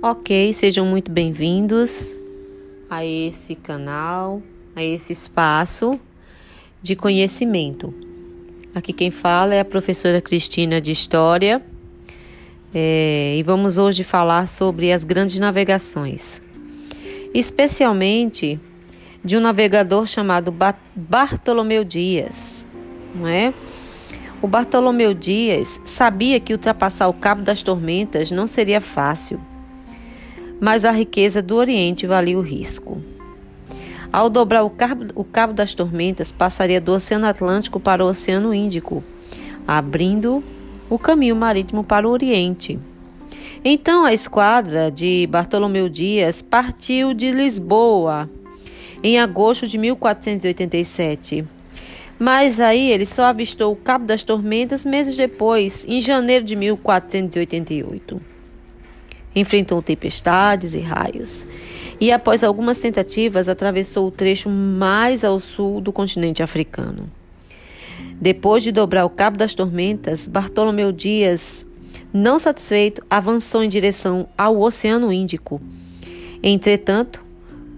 Ok, sejam muito bem-vindos a esse canal, a esse espaço de conhecimento. Aqui quem fala é a professora Cristina de História é, e vamos hoje falar sobre as grandes navegações, especialmente de um navegador chamado Bartolomeu Dias, não é? O Bartolomeu Dias sabia que ultrapassar o Cabo das Tormentas não seria fácil mas a riqueza do Oriente valia o risco. Ao dobrar o cabo, o cabo das Tormentas, passaria do Oceano Atlântico para o Oceano Índico, abrindo o caminho marítimo para o Oriente. Então a esquadra de Bartolomeu Dias partiu de Lisboa em agosto de 1487. Mas aí ele só avistou o Cabo das Tormentas meses depois, em janeiro de 1488 enfrentou tempestades e raios. E após algumas tentativas, atravessou o trecho mais ao sul do continente africano. Depois de dobrar o Cabo das Tormentas, Bartolomeu Dias, não satisfeito, avançou em direção ao Oceano Índico. Entretanto,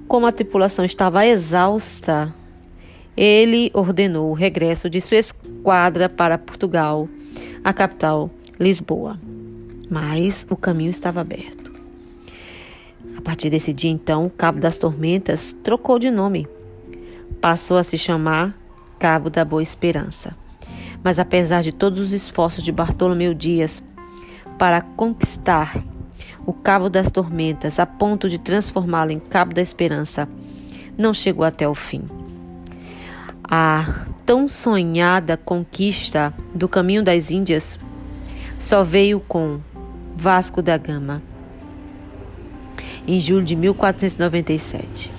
como a tripulação estava exausta, ele ordenou o regresso de sua esquadra para Portugal, a capital, Lisboa mas o caminho estava aberto. A partir desse dia, então, o Cabo das Tormentas trocou de nome. Passou a se chamar Cabo da Boa Esperança. Mas apesar de todos os esforços de Bartolomeu Dias para conquistar o Cabo das Tormentas a ponto de transformá-lo em Cabo da Esperança, não chegou até o fim. A tão sonhada conquista do Caminho das Índias só veio com Vasco da Gama, em julho de 1497.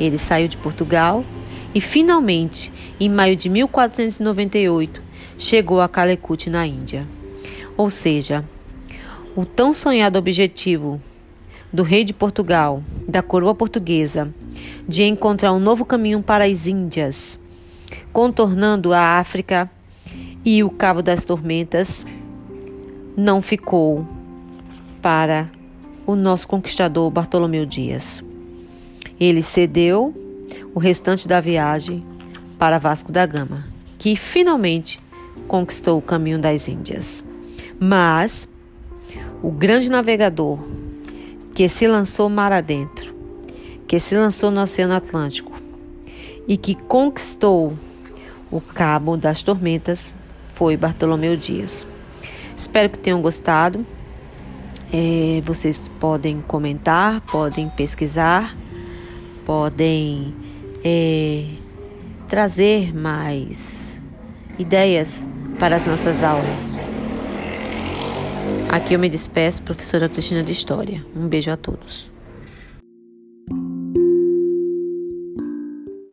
Ele saiu de Portugal e, finalmente, em maio de 1498, chegou a Calicut, na Índia. Ou seja, o tão sonhado objetivo do rei de Portugal, da coroa portuguesa, de encontrar um novo caminho para as Índias, contornando a África e o Cabo das Tormentas, não ficou para o nosso conquistador Bartolomeu Dias. Ele cedeu o restante da viagem para Vasco da Gama, que finalmente conquistou o caminho das Índias. Mas o grande navegador que se lançou mar adentro, que se lançou no Oceano Atlântico e que conquistou o Cabo das Tormentas foi Bartolomeu Dias. Espero que tenham gostado. É, vocês podem comentar, podem pesquisar, podem é, trazer mais ideias para as nossas aulas. Aqui eu me despeço, professora Cristina de História. Um beijo a todos.